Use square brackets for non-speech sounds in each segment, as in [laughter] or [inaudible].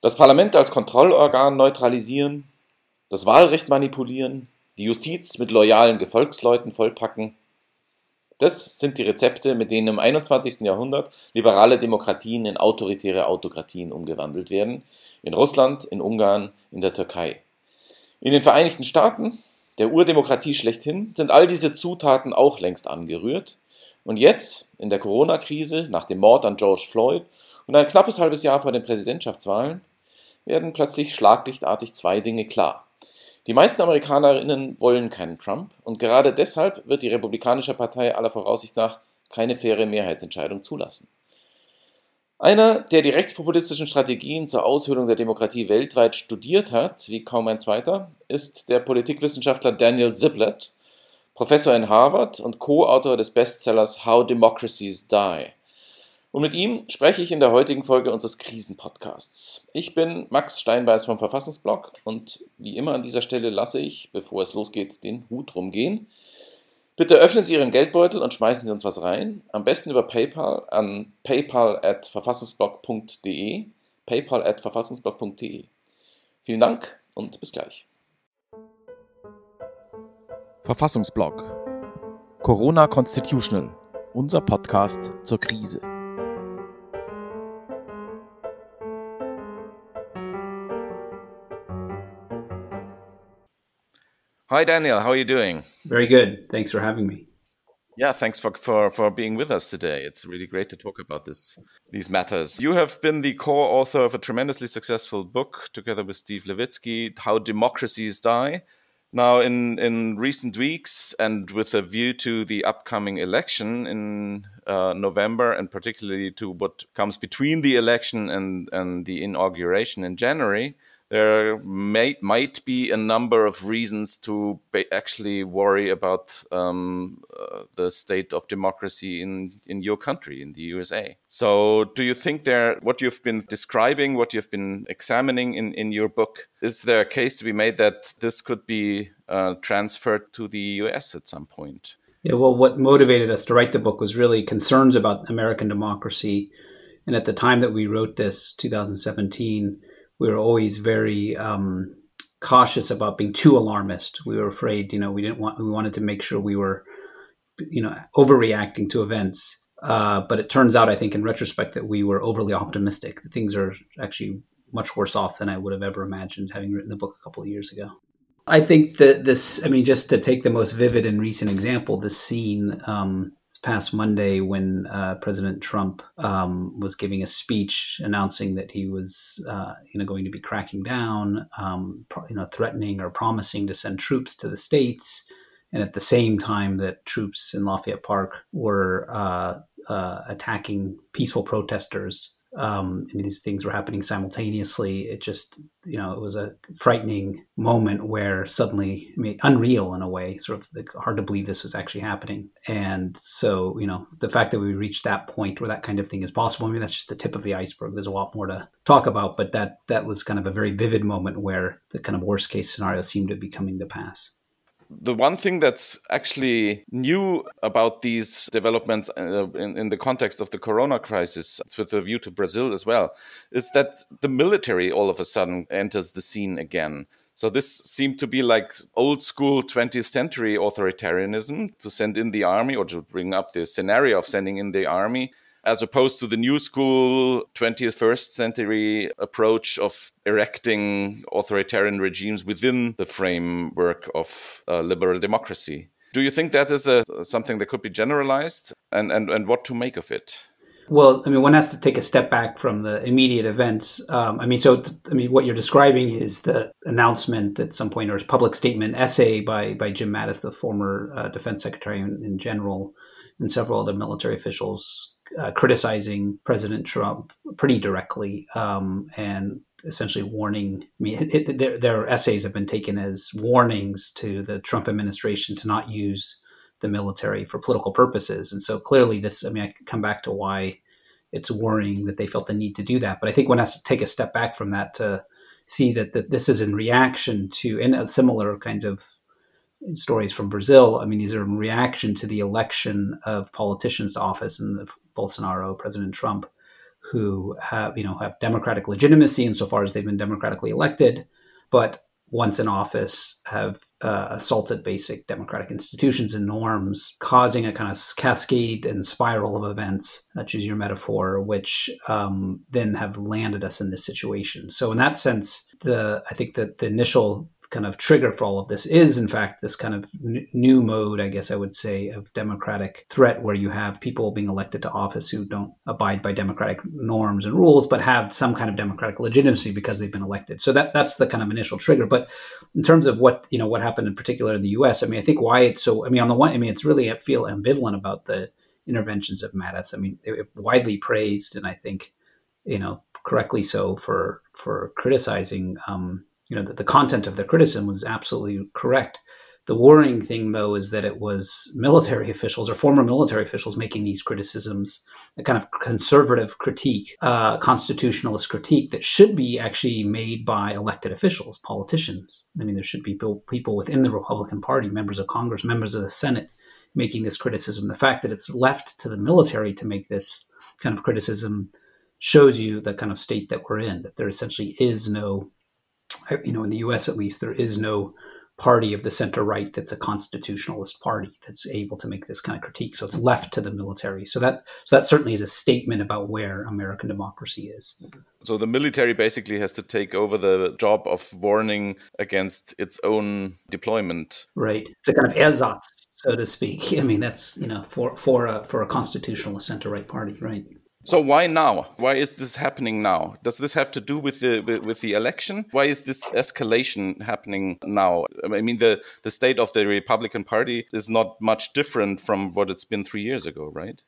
Das Parlament als Kontrollorgan neutralisieren, das Wahlrecht manipulieren, die Justiz mit loyalen Gefolgsleuten vollpacken. Das sind die Rezepte, mit denen im 21. Jahrhundert liberale Demokratien in autoritäre Autokratien umgewandelt werden, in Russland, in Ungarn, in der Türkei. In den Vereinigten Staaten, der Urdemokratie schlechthin, sind all diese Zutaten auch längst angerührt. Und jetzt, in der Corona-Krise, nach dem Mord an George Floyd und ein knappes halbes Jahr vor den Präsidentschaftswahlen, werden plötzlich schlaglichtartig zwei Dinge klar. Die meisten Amerikanerinnen wollen keinen Trump und gerade deshalb wird die Republikanische Partei aller Voraussicht nach keine faire Mehrheitsentscheidung zulassen. Einer, der die rechtspopulistischen Strategien zur Aushöhlung der Demokratie weltweit studiert hat, wie kaum ein zweiter, ist der Politikwissenschaftler Daniel Ziblatt, Professor in Harvard und Co-Autor des Bestsellers How Democracies Die. Und mit ihm spreche ich in der heutigen Folge unseres Krisenpodcasts. Ich bin Max Steinbeiß vom Verfassungsblog und wie immer an dieser Stelle lasse ich, bevor es losgeht, den Hut rumgehen. Bitte öffnen Sie Ihren Geldbeutel und schmeißen Sie uns was rein. Am besten über PayPal an paypal@verfassungsblog.de. paypal@verfassungsblog.de. Vielen Dank und bis gleich. Verfassungsblog Corona Constitutional, unser Podcast zur Krise. Hi, Daniel. How are you doing? Very good. Thanks for having me. Yeah, thanks for, for, for being with us today. It's really great to talk about this these matters. You have been the co-author of a tremendously successful book together with Steve Levitsky, How Democracies Die. Now, in, in recent weeks, and with a view to the upcoming election in uh, November, and particularly to what comes between the election and, and the inauguration in January, there may, might be a number of reasons to actually worry about um, uh, the state of democracy in, in your country, in the USA. So, do you think there, what you've been describing, what you've been examining in, in your book, is there a case to be made that this could be uh, transferred to the US at some point? Yeah, well, what motivated us to write the book was really concerns about American democracy. And at the time that we wrote this, 2017, we were always very um, cautious about being too alarmist. We were afraid, you know, we didn't want, we wanted to make sure we were, you know, overreacting to events. Uh, but it turns out, I think, in retrospect, that we were overly optimistic. Things are actually much worse off than I would have ever imagined, having written the book a couple of years ago. I think that this, I mean, just to take the most vivid and recent example, the scene um, past Monday when uh, President Trump um, was giving a speech announcing that he was, uh, you know, going to be cracking down, um, you know, threatening or promising to send troops to the states, and at the same time that troops in Lafayette Park were uh, uh attacking peaceful protesters um, I mean, these things were happening simultaneously. It just, you know, it was a frightening moment where suddenly, I mean, unreal in a way, sort of like hard to believe this was actually happening. And so, you know, the fact that we reached that point where that kind of thing is possible, I mean, that's just the tip of the iceberg. There's a lot more to talk about, but that that was kind of a very vivid moment where the kind of worst case scenario seemed to be coming to pass the one thing that's actually new about these developments uh, in, in, the context of the corona crisis, with a view to Brazil as well, is that the military all of a sudden enters the scene again. So this seemed to be like old school 20th century authoritarianism to send in the army or to bring up the scenario of sending in the army as opposed to the new school 21st century approach of erecting authoritarian regimes within the framework of uh, liberal democracy. Do you think that is a, something that could be generalized and, and, and what to make of it? Well, I mean, one has to take a step back from the immediate events. Um, I mean, so I mean, what you're describing is the announcement at some point or public statement essay by by Jim Mattis, the former uh, defense secretary in general, and several other military officials uh, criticizing President Trump pretty directly um, and essentially warning. I mean, it, it, their, their essays have been taken as warnings to the Trump administration to not use the military for political purposes. And so clearly, this, I mean, I come back to why it's worrying that they felt the need to do that. But I think one has to take a step back from that to see that, that this is in reaction to, and similar kinds of stories from Brazil. I mean, these are in reaction to the election of politicians to office and Bolsonaro, President Trump, who have you know have democratic legitimacy insofar as they've been democratically elected, but once in office have uh, assaulted basic democratic institutions and norms, causing a kind of cascade and spiral of events, uh, choose your metaphor, which um, then have landed us in this situation. So, in that sense, the I think that the initial kind of trigger for all of this is, in fact, this kind of n- new mode, I guess I would say, of democratic threat, where you have people being elected to office who don't abide by democratic norms and rules, but have some kind of democratic legitimacy because they've been elected. So that that's the kind of initial trigger. But in terms of what you know, what happened in particular in the U.S., I mean, I think why it's so. I mean, on the one, I mean, it's really I feel ambivalent about the interventions of Mattis. I mean, widely praised, and I think you know correctly so for for criticizing. Um, you know, the, the content of their criticism was absolutely correct. The worrying thing, though, is that it was military [laughs] officials or former military officials making these criticisms, a kind of conservative critique, uh, constitutionalist critique that should be actually made by elected officials, politicians. I mean, there should be people, people within the Republican Party, members of Congress, members of the Senate, making this criticism. The fact that it's left to the military to make this kind of criticism shows you the kind of state that we're in, that there essentially is no you know, in the U.S. at least, there is no party of the center right that's a constitutionalist party that's able to make this kind of critique. So it's left to the military. So that so that certainly is a statement about where American democracy is. So the military basically has to take over the job of warning against its own deployment. Right. It's a kind of ersatz, so to speak. [laughs] I mean, that's you know for for a for a constitutionalist center right party, right? So why now? Why is this happening now? Does this have to do with the with, the election? Why is this escalation happening now? I mean, the the state of the Republican Party is not much different from what it's been three years ago, right?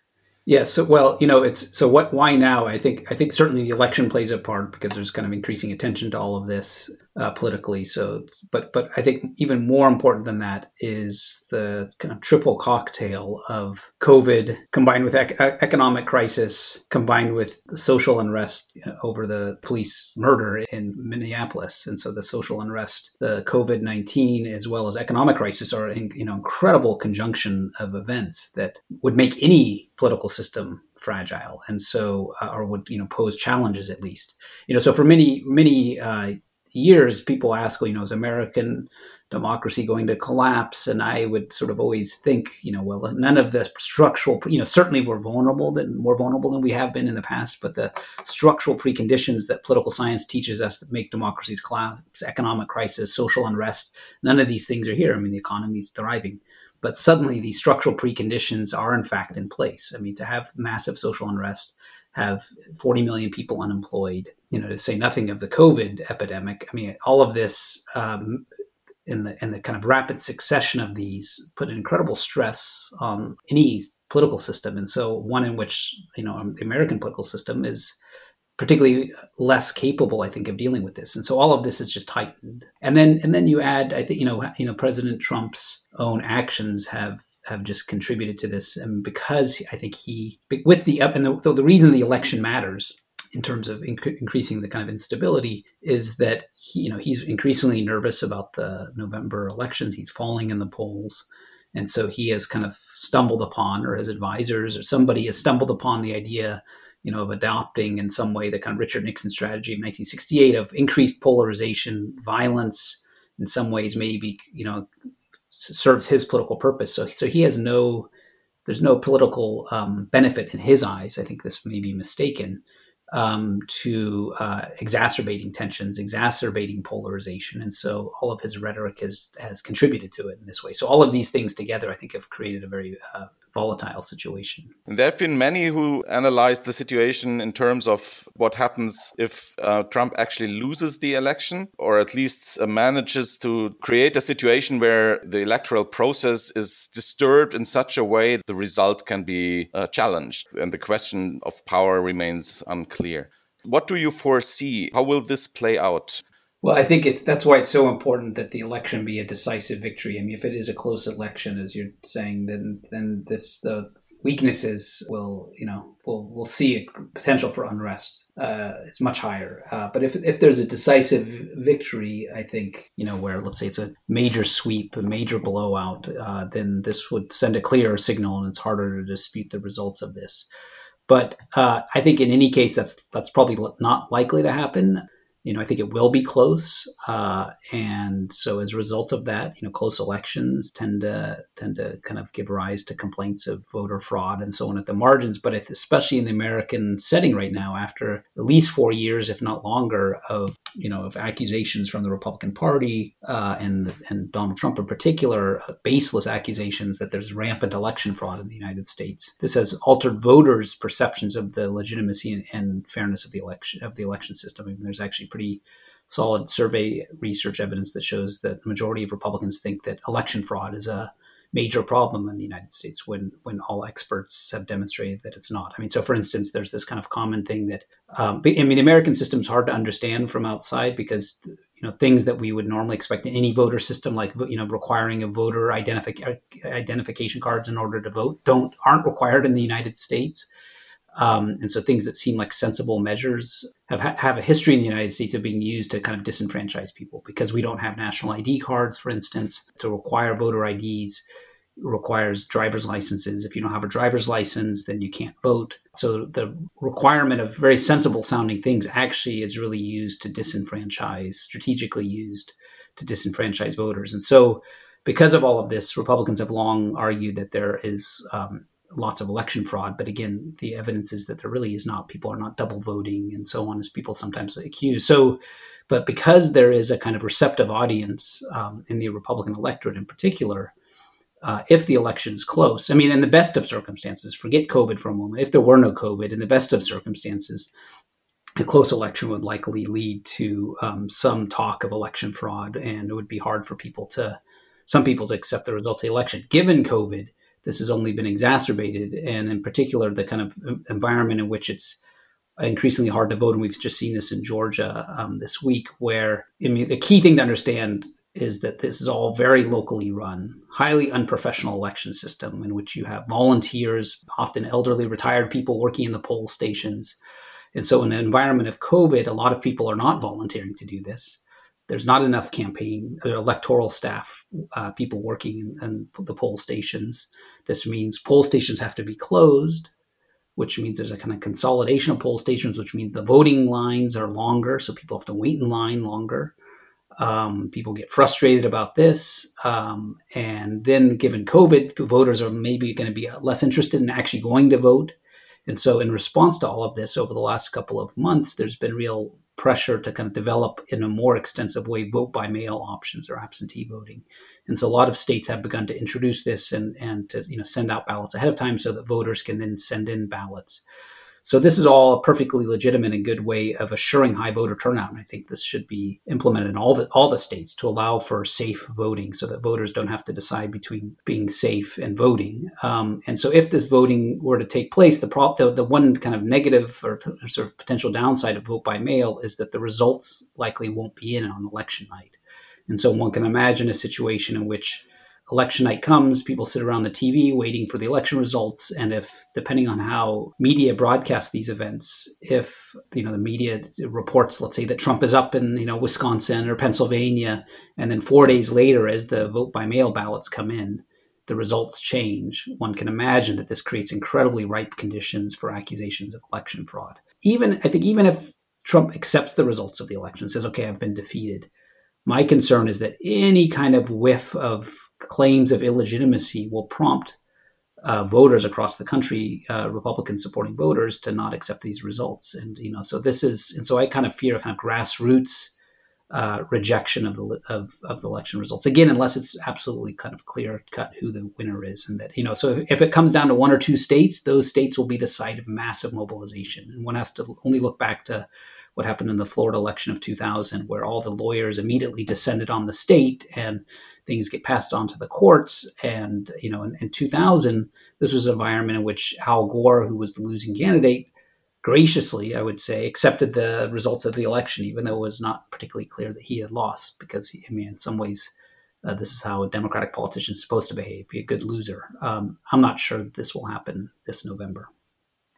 Yes. Yeah, so, well, you know, it's so what? Why now? I think I think certainly the election plays a part because there's kind of increasing attention to all of this uh, politically. So, but but I think even more important than that is the kind of triple cocktail of COVID combined with ec- economic crisis, combined with social unrest over the police murder in Minneapolis, and so the social unrest, the COVID nineteen, as well as economic crisis, are in, you know incredible conjunction of events that would make any political system fragile and so uh, or would you know pose challenges at least you know so for many many uh, years, people ask, well, you know, is American democracy going to collapse? And I would sort of always think, you know, well, none of the structural, you know, certainly we're vulnerable than more vulnerable than we have been in the past, but the structural preconditions that political science teaches us that make democracies collapse, economic crisis, social unrest, none of these things are here. I mean, the economy is thriving. But suddenly, these structural preconditions are in fact in place. I mean, to have massive social unrest, have 40 million people unemployed, you know, to say nothing of the COVID epidemic. I mean, all of this um, in the in the kind of rapid succession of these put incredible stress on any political system, and so one in which you know the American political system is particularly less capable, I think, of dealing with this. And so all of this is just heightened. And then and then you add, I think, you know, you know, President Trump's own actions have have just contributed to this, and because I think he, with the up and the, the reason the election matters in terms of inc- increasing the kind of instability is that he, you know he's increasingly nervous about the November elections. He's falling in the polls, and so he has kind of stumbled upon, or his advisors, or somebody has stumbled upon the idea, you know, of adopting in some way the kind of Richard Nixon strategy of 1968 of increased polarization, violence. In some ways, maybe you know serves his political purpose. So, so he has no, there's no political um, benefit in his eyes. I think this may be mistaken um, to uh, exacerbating tensions, exacerbating polarization, and so all of his rhetoric has has contributed to it in this way. So all of these things together, I think, have created a very uh, volatile situation. There have been many who analyzed the situation in terms of what happens if uh, Trump actually loses the election, or at least uh, manages to create a situation where the electoral process is disturbed in such a way that the result can be uh, challenged, and the question of power remains unclear. What do you foresee? How will this play out? Well, I think it's that's why it's so important that the election be a decisive victory. I mean, if it is a close election, as you're saying, then then this the weaknesses will you know will will see a potential for unrest uh, is much higher. Uh, but if if there's a decisive victory, I think you know where let's say it's a major sweep, a major blowout, uh, then this would send a clearer signal, and it's harder to dispute the results of this. But uh, I think in any case, that's that's probably not likely to happen you know, I think it will be close, uh, and so as a result of that, you know, close elections tend to tend to kind of give rise to complaints of voter fraud and so on at the margins. But especially in the American setting right now, after at least four years, if not longer, of you know of accusations from the Republican Party uh, and and Donald Trump in particular, uh, baseless accusations that there's rampant election fraud in the United States. This has altered voters' perceptions of the legitimacy and, and fairness of the election of the election system. I mean, there's actually pretty solid survey research evidence that shows that the majority of Republicans think that election fraud is a major problem in the United States when when all experts have demonstrated that it's not. I mean, so for instance, there's this kind of common thing that um, I mean, the American system is hard to understand from outside because you know things that we would normally expect in any voter system, like you know requiring a voter identifi- identification cards in order to vote, don't aren't required in the United States. Um, and so things that seem like sensible measures have have a history in the United States of being used to kind of disenfranchise people because we don't have national ID cards, for instance, to require voter IDs requires driver's licenses. If you don't have a driver's license, then you can't vote. So the requirement of very sensible sounding things actually is really used to disenfranchise, strategically used to disenfranchise voters. And so because of all of this, Republicans have long argued that there is um, lots of election fraud. But again, the evidence is that there really is not. People are not double voting and so on, as people sometimes accuse. So, but because there is a kind of receptive audience um, in the Republican electorate in particular, uh, if the election is close, I mean, in the best of circumstances, forget COVID for a moment. If there were no COVID, in the best of circumstances, a close election would likely lead to um, some talk of election fraud, and it would be hard for people to, some people to accept the results of the election. Given COVID, this has only been exacerbated, and in particular, the kind of environment in which it's increasingly hard to vote. And we've just seen this in Georgia um, this week, where I mean, the key thing to understand is that this is all very locally run, highly unprofessional election system in which you have volunteers, often elderly retired people working in the poll stations. And so, in an environment of COVID, a lot of people are not volunteering to do this there's not enough campaign uh, electoral staff uh, people working in, in, the poll stations. This means poll stations have to be closed which means there's a kind of consolidation of poll stations which means the voting lines are longer so people have to wait in line longer. Um, people get frustrated about this um, and then given covid voters are maybe going to be less interested in actually going to vote. And so in response to all of this over the last couple of months there's been real pressure to kind of develop in a more extensive way vote by mail options or absentee voting. And so a lot of states have begun to introduce this and, and to you know send out ballots ahead of time so that voters can then send in ballots. So this is all a perfectly legitimate and good way of assuring high voter turnout. And I think this should be implemented in all the all the states to allow for safe voting, so that voters don't have to decide between being safe and voting. Um, and so, if this voting were to take place, the, prop, the the one kind of negative or, or sort of potential downside of vote by mail is that the results likely won't be in on election night. And so, one can imagine a situation in which election night comes, people sit around the TV waiting for the election results. And if, depending on how media broadcasts these events, if you know the media reports, let's say that Trump is up in you know Wisconsin or Pennsylvania, and then four days later, as the vote by mail ballots come in, the results change. One can imagine that this creates incredibly ripe conditions for accusations of election fraud. Even I think even if Trump accepts the results of the election, says, "Okay, I've been defeated." My concern is that any kind of whiff of claims of illegitimacy will prompt uh, voters across the country, uh, Republican supporting voters, to not accept these results. And you know, so this is, and so I kind of fear kind of grassroots uh, rejection of the of, of the election results again, unless it's absolutely kind of clear cut who the winner is, and that you know, so if, if it comes down to one or two states, those states will be the site of massive mobilization, and one has to only look back to what happened in the Florida election of 2000, where all the lawyers immediately descended on the state and things get passed on to the courts. And, you know, in, in 2000, this was an environment in which Al Gore, who was the losing candidate, graciously, I would say, accepted the results of the election, even though it was not particularly clear that he had lost, because, I mean, in some ways, uh, this is how a Democratic politician is supposed to behave, be a good loser. Um, I'm not sure that this will happen this November.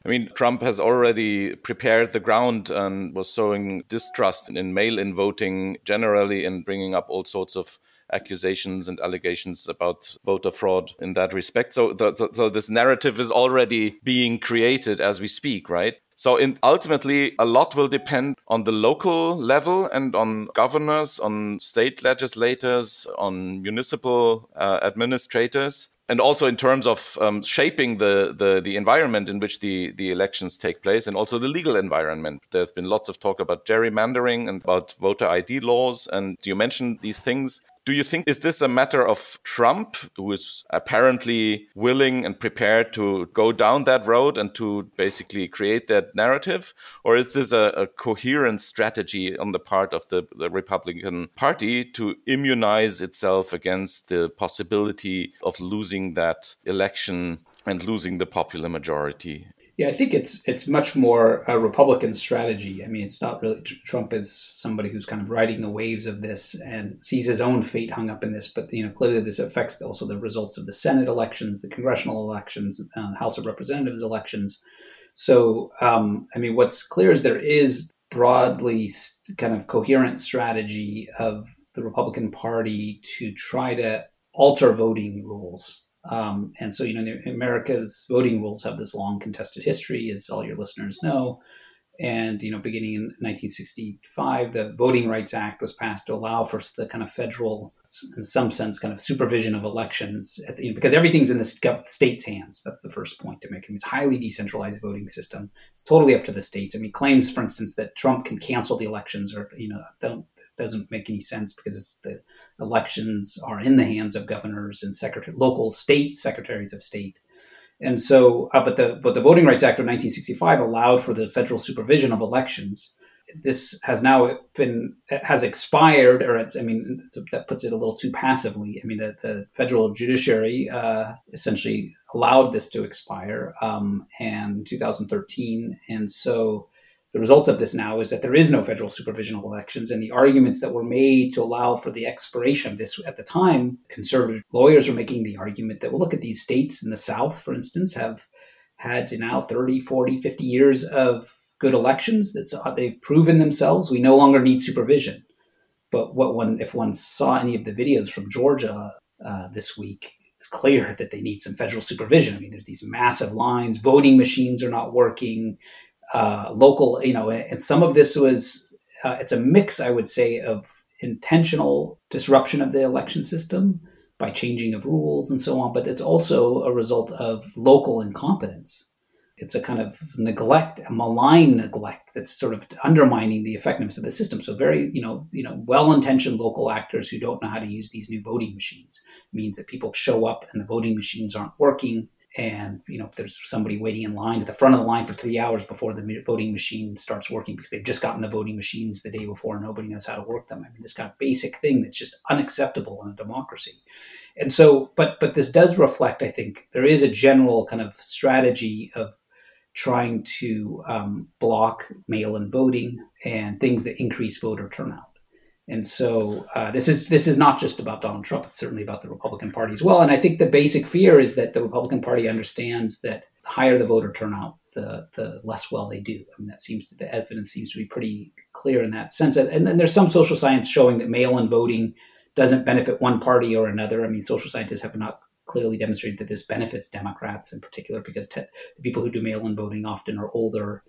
I mean, Trump has already prepared the ground and was sowing distrust in mail in voting generally and bringing up all sorts of accusations and allegations about voter fraud in that respect. So, the, so this narrative is already being created as we speak, right? So in, ultimately, a lot will depend on the local level and on governors, on state legislators, on municipal uh, administrators and also in terms of um, shaping the, the, the environment in which the the elections take place, and also the legal environment. There's been lots of talk about gerrymandering and about voter ID laws, and you mentioned these things. Do you think is this a matter of Trump, who is apparently willing and prepared to go down that road and to basically create that narrative, or is this a, a coherent strategy on the part of the, the Republican Party to immunize itself against the possibility of losing that election and losing the popular majority? Yeah, I think it's it's much more a Republican strategy. I mean, it's not really Trump is somebody who's kind of riding the waves of this and sees his own fate hung up in this. But you know, clearly this affects also the results of the Senate elections, the congressional elections, uh, House of Representatives elections. So, um, I mean, what's clear is there is broadly kind of coherent strategy of the Republican Party to try to alter voting rules um, and so, you know, the America's voting rules have this long contested history, as all your listeners know. And, you know, beginning in 1965, the Voting Rights Act was passed to allow for the kind of federal, in some sense, kind of supervision of elections the, you know, because everything's in the state's hands. That's the first point to make. I mean, it's highly decentralized voting system. It's totally up to the states. I mean, claims, for instance, that Trump can cancel the elections or, you know, don't doesn't make any sense because it's the elections are in the hands of governors and secretary, local state secretaries of state. And so, uh, but the but the Voting Rights Act of 1965 allowed for the federal supervision of elections. This has now been has expired, or it's I mean that puts it a little too passively. I mean the, the federal judiciary uh, essentially allowed this to expire um, in 2013, and so the result of this now is that there is no federal supervision of elections, and the arguments that were made to allow for the expiration of this at the time, conservative lawyers are making the argument that, well, look at these states in the South, for instance, have had now 30, 40, 50 years of good elections. That's, uh, they've proven themselves. We no longer need supervision. But what one, if one saw any of the videos from Georgia uh, this week, it's clear [laughs] that they need some federal supervision. I mean, there's these massive lines, voting machines are not working, uh, local, you know, and some of this was, uh, it's a mix, I would say, of intentional disruption of the election system by changing of rules and so on, but it's also a result of local incompetence. It's a kind of neglect, a malign neglect that's sort of undermining the effectiveness of the system. So very, you know, you know, well-intentioned local actors who don't know how to use these new voting machines means that people show up and the voting machines aren't working and you know there's somebody waiting in line at the front of the line for three hours before the voting machine starts working because they've just gotten the voting machines the day before and nobody knows how to work them. I mean this kind of basic thing that's just unacceptable in a democracy. And so but but this does reflect i think there is a general kind of strategy of trying to um, block mail-in voting and things that increase voter turnout and so uh, this is this is not just about Donald Trump; it's certainly about the Republican Party as well. And I think the basic fear is that the Republican Party understands that the higher the voter turnout, the the less well they do. I mean, that seems to, the evidence seems to be pretty clear in that sense. And then there's some social science showing that mail-in voting doesn't benefit one party or another. I mean, social scientists have not clearly demonstrated that this benefits Democrats in particular because te- the people who do mail-in voting often are older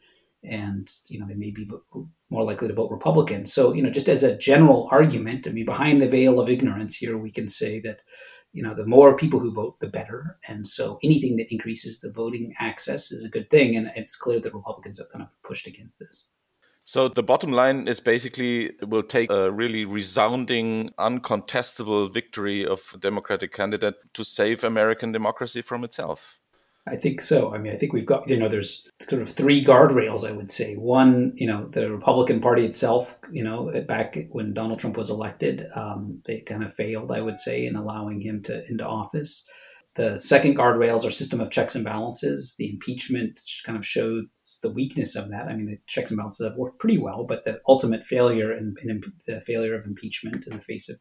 and you know they may be more likely to vote Republican. So you know, just as a general argument, I mean, behind the veil of ignorance here, we can say that you know the more people who vote, the better. And so anything that increases the voting access is a good thing. And it's clear that Republicans have kind of pushed against this. So the bottom line is basically it will take a really resounding, uncontestable victory of a Democratic candidate to save American democracy from itself. I think so. I mean, I think we've got, you know, there's sort of three guardrails, I would say. One, you know, the Republican Party itself, you know, back when Donald Trump was elected, um, they kind of failed, I would say, in allowing him to into office. The second guardrails our system of checks and balances. The impeachment kind of shows the weakness of that. I mean, the checks and balances have worked pretty well, but the ultimate failure and the failure of impeachment in the face of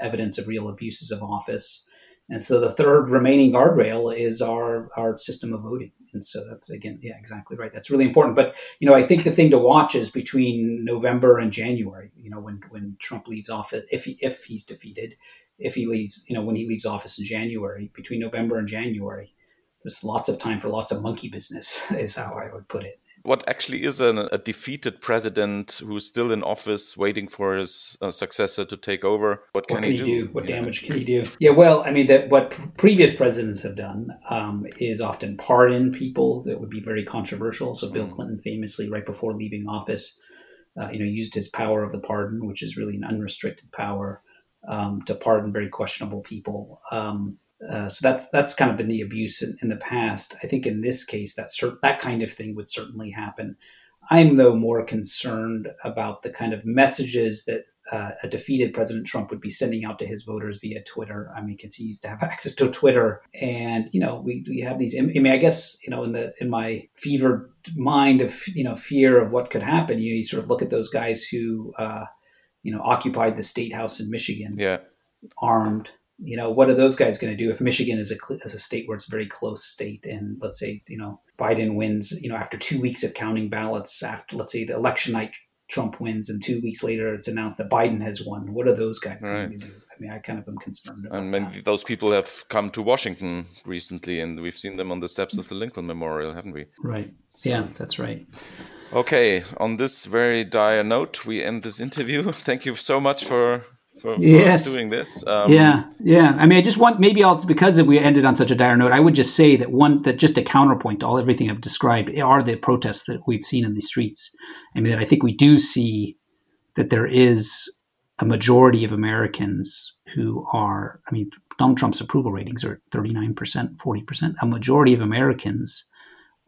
evidence of real abuses of office and so the third remaining guardrail is our our system of voting. And so that's again, yeah, exactly right. That's really important. But you know, I think the thing to watch is between November and January. You know, when when Trump leaves office, if he, if he's defeated, if he leaves, you know, when he leaves office in January, between November and January, there's lots of time for lots of monkey business, [laughs] is how I would put it. What actually is an, a defeated president who's still in office, waiting for his uh, successor to take over? What can, what can he, he, do? do? What yeah. damage can he do? Yeah, well, I mean, that what previous presidents have done um, is often pardon people that would be very controversial. So Bill mm. Clinton famously, right before leaving office, uh, you know, used his power of the pardon, which is really an unrestricted power, um, to pardon very questionable people. Um, uh, so that's that's kind of been the abuse in, in, the past. I think in this case, that that kind of thing would certainly happen. I'm though more concerned about the kind of messages that uh, a defeated President Trump would be sending out to his voters via Twitter. I mean, he continues to have [laughs] access to Twitter, and you know, we, we have these. I mean, I guess you know, in the in my fevered mind of you know fear of what could happen, you, know, you sort of look at those guys who uh, you know occupied the state house in Michigan, yeah, armed you know, what are those guys going to do if Michigan is a is a state where it's a very close state, and let's say you know Biden wins, you know, after two weeks of counting ballots, after let's say the election night Trump wins, and two weeks later it's announced that Biden has won. What are those guys right. going to do? I mean, I kind of am concerned. About and that. those people have come to Washington recently, and we've seen them on the steps of the Lincoln Memorial, haven't we? Right. So. Yeah, that's right. Okay, on this very dire note, we end this interview. [laughs] Thank you so much for for, for yes. doing this. Um, yeah, yeah. I mean, I just want maybe I'll because we ended on such a dire note. I would just say that one that just a counterpoint to all everything I've described are the protests that we've seen in the streets. I mean, that I think we do see that there is a majority of Americans who are. I mean, Donald Trump's approval ratings are thirty nine percent, forty percent. A majority of Americans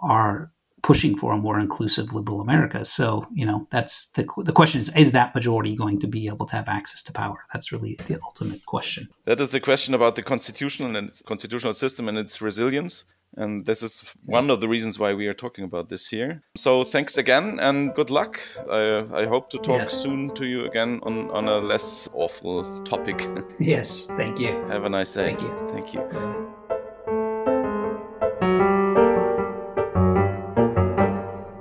are pushing for a more inclusive liberal America. So, you know, that's the, the question is, is that majority going to be able to have access to power? That's really the ultimate question. That is the question about the constitutional and constitutional system and its resilience. And this is one of the reasons why we are talking about this here. So thanks again and good luck. I, I hope to talk yes. soon to you again on, on a less awful topic. [laughs] yes, thank you. Have a nice day. Thank you. Thank you.